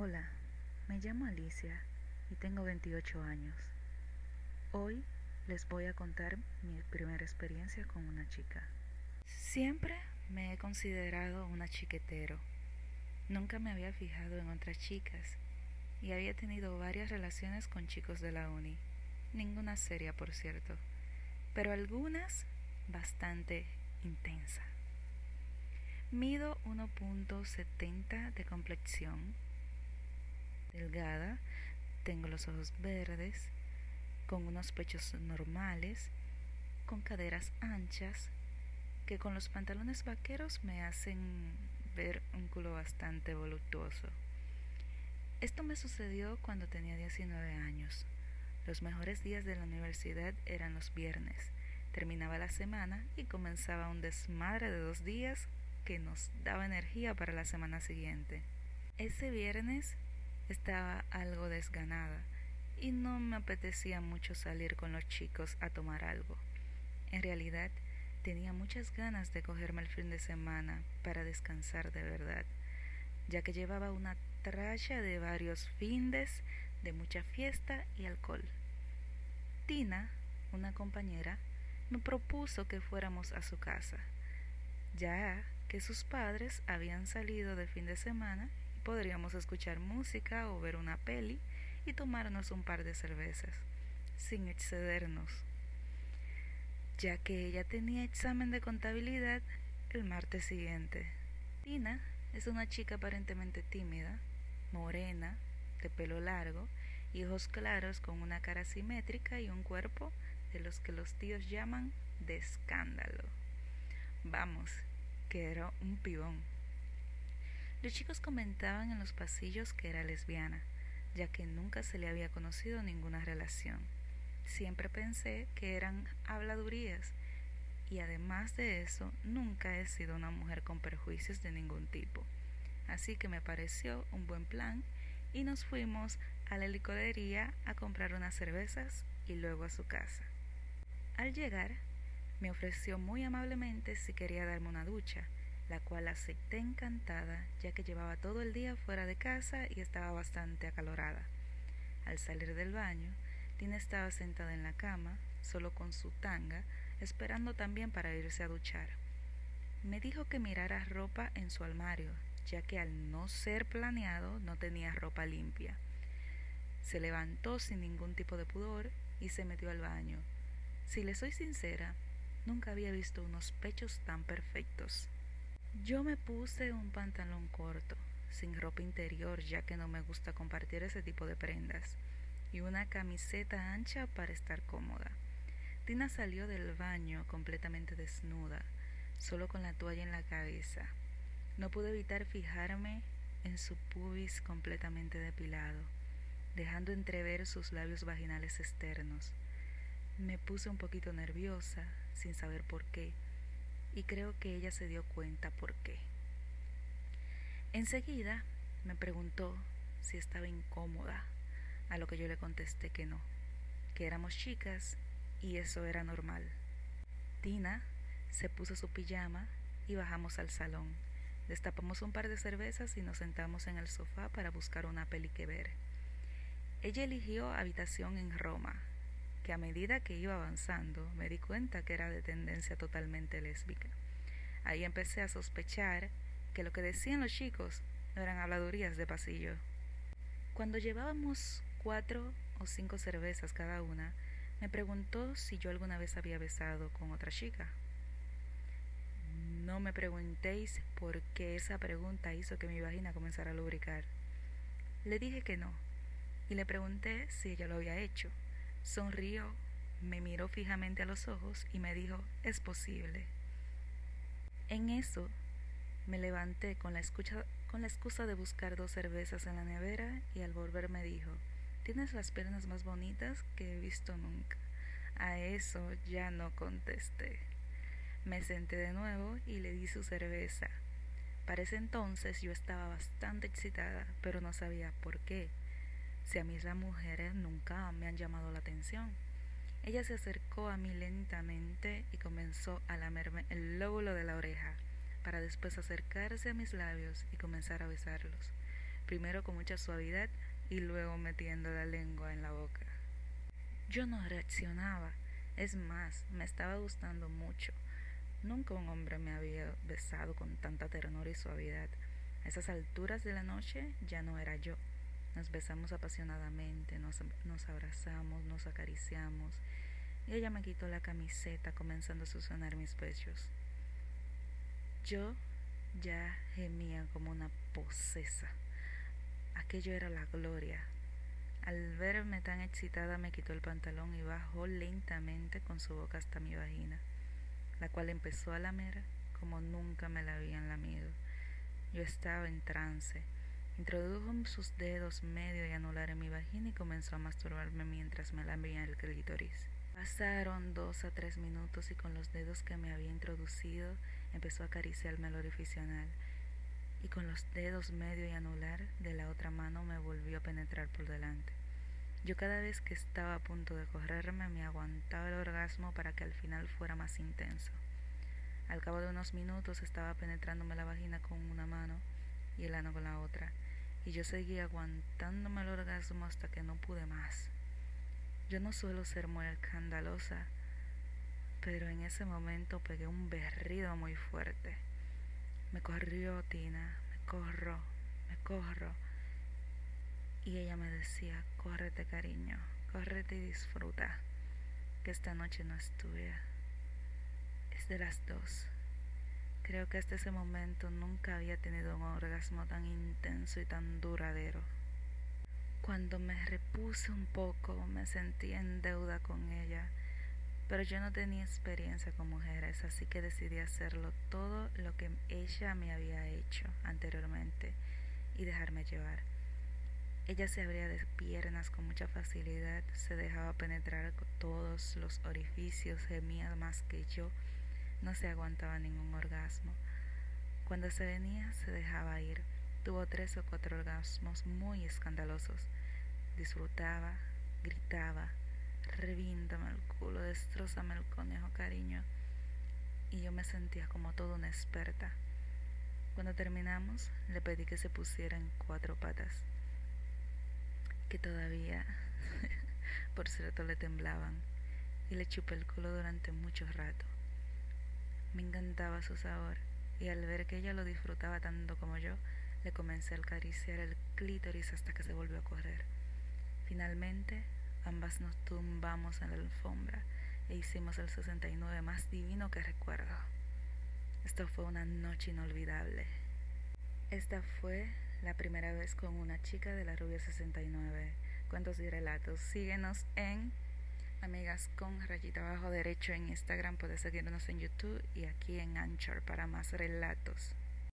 Hola, me llamo Alicia y tengo 28 años. Hoy les voy a contar mi primera experiencia con una chica. Siempre me he considerado una chiquetero. Nunca me había fijado en otras chicas y había tenido varias relaciones con chicos de la uni. Ninguna seria, por cierto, pero algunas bastante intensa. Mido 1.70 de complexión delgada, tengo los ojos verdes, con unos pechos normales, con caderas anchas, que con los pantalones vaqueros me hacen ver un culo bastante voluptuoso. Esto me sucedió cuando tenía 19 años. Los mejores días de la universidad eran los viernes. Terminaba la semana y comenzaba un desmadre de dos días que nos daba energía para la semana siguiente. Ese viernes estaba algo desganada y no me apetecía mucho salir con los chicos a tomar algo. En realidad, tenía muchas ganas de cogerme el fin de semana para descansar de verdad, ya que llevaba una tralla de varios findes, de mucha fiesta y alcohol. Tina, una compañera, me propuso que fuéramos a su casa, ya que sus padres habían salido de fin de semana podríamos escuchar música o ver una peli y tomarnos un par de cervezas, sin excedernos, ya que ella tenía examen de contabilidad el martes siguiente. Tina es una chica aparentemente tímida, morena, de pelo largo y ojos claros con una cara simétrica y un cuerpo de los que los tíos llaman de escándalo. Vamos, que era un pibón. Los chicos comentaban en los pasillos que era lesbiana, ya que nunca se le había conocido ninguna relación. Siempre pensé que eran habladurías y además de eso nunca he sido una mujer con perjuicios de ningún tipo. Así que me pareció un buen plan y nos fuimos a la licorería a comprar unas cervezas y luego a su casa. Al llegar, me ofreció muy amablemente si quería darme una ducha, la cual acepté encantada ya que llevaba todo el día fuera de casa y estaba bastante acalorada. Al salir del baño, Tina estaba sentada en la cama, solo con su tanga, esperando también para irse a duchar. Me dijo que mirara ropa en su armario, ya que al no ser planeado no tenía ropa limpia. Se levantó sin ningún tipo de pudor y se metió al baño. Si le soy sincera, nunca había visto unos pechos tan perfectos. Yo me puse un pantalón corto, sin ropa interior ya que no me gusta compartir ese tipo de prendas, y una camiseta ancha para estar cómoda. Tina salió del baño completamente desnuda, solo con la toalla en la cabeza. No pude evitar fijarme en su pubis completamente depilado, dejando entrever sus labios vaginales externos. Me puse un poquito nerviosa, sin saber por qué, y creo que ella se dio cuenta por qué. Enseguida me preguntó si estaba incómoda, a lo que yo le contesté que no, que éramos chicas y eso era normal. Tina se puso su pijama y bajamos al salón. Destapamos un par de cervezas y nos sentamos en el sofá para buscar una peli que ver. Ella eligió habitación en Roma, que a medida que iba avanzando me di cuenta que era de tendencia totalmente lésbica. Ahí empecé a sospechar que lo que decían los chicos no eran habladurías de pasillo. Cuando llevábamos cuatro o cinco cervezas cada una, me preguntó si yo alguna vez había besado con otra chica. No me preguntéis por qué esa pregunta hizo que mi vagina comenzara a lubricar. Le dije que no, y le pregunté si ella lo había hecho. Sonrió, me miró fijamente a los ojos y me dijo, es posible. En eso me levanté con la, con la excusa de buscar dos cervezas en la nevera y al volver me dijo, tienes las piernas más bonitas que he visto nunca. A eso ya no contesté. Me senté de nuevo y le di su cerveza. Para ese entonces yo estaba bastante excitada, pero no sabía por qué si a mí las mujeres nunca me han llamado la atención. Ella se acercó a mí lentamente y comenzó a lamerme el lóbulo de la oreja, para después acercarse a mis labios y comenzar a besarlos. primero con mucha suavidad y luego metiendo la lengua en la boca. Yo no reaccionaba, es más, me estaba gustando mucho. Nunca un hombre me había besado con tanta ternura y suavidad. A esas alturas de la noche ya no era yo. Nos besamos apasionadamente, nos, nos abrazamos, nos acariciamos, y ella me quitó la camiseta comenzando a succionar mis pechos. Yo ya gemía como una posesa. Aquello era la gloria. Al verme tan excitada me quitó el pantalón y bajó lentamente con su boca hasta mi vagina, la cual empezó a lamer como nunca me la habían lamido. Yo estaba en trance. Introdujo sus dedos medio y anular en mi vagina y comenzó a masturbarme mientras me lamía el clítoris. Pasaron dos a tres minutos y con los dedos que me había introducido empezó a acariciarme el orificio anal y con los dedos medio y anular de la otra mano me volvió a penetrar por delante. Yo cada vez que estaba a punto de correrme me aguantaba el orgasmo para que al final fuera más intenso. Al cabo de unos minutos estaba penetrándome la vagina con una mano y el ano con la otra, y yo seguía aguantándome el orgasmo hasta que no pude más. Yo no suelo ser muy escandalosa, pero en ese momento pegué un berrido muy fuerte. Me corrió Tina, me corro, me corro. Y ella me decía, córrete cariño, córrete y disfruta, que esta noche no es tuya, es de las dos. Creo que hasta ese momento nunca había tenido un orgasmo tan intenso y tan duradero. Cuando me repuse un poco me sentí en deuda con ella pero yo no tenía experiencia con mujeres, así que decidí hacerlo todo lo que ella me había hecho anteriormente y dejarme llevar. Ella se abría de piernas con mucha facilidad, se dejaba penetrar todos los orificios, gemía más que yo, no se aguantaba ningún orgasmo. Cuando se venía, se dejaba ir. Tuvo tres o cuatro orgasmos muy escandalosos. Disfrutaba, gritaba, revíntame el culo, destrozame el conejo, cariño. Y yo me sentía como toda una experta. Cuando terminamos, le pedí que se pusiera en cuatro patas, que todavía, por cierto, le temblaban, y le chupé el culo durante mucho rato. Me encantaba su sabor, y al ver que ella lo disfrutaba tanto como yo, le comencé a acariciar el clítoris hasta que se volvió a correr. Finalmente Ambas nos tumbamos en la alfombra e hicimos el 69 más divino que recuerdo. Esto fue una noche inolvidable. Esta fue la primera vez con una chica de la Rubia 69. Cuentos y relatos. Síguenos en Amigas con rayita abajo derecho en Instagram. Puedes seguirnos en YouTube y aquí en Anchor para más relatos.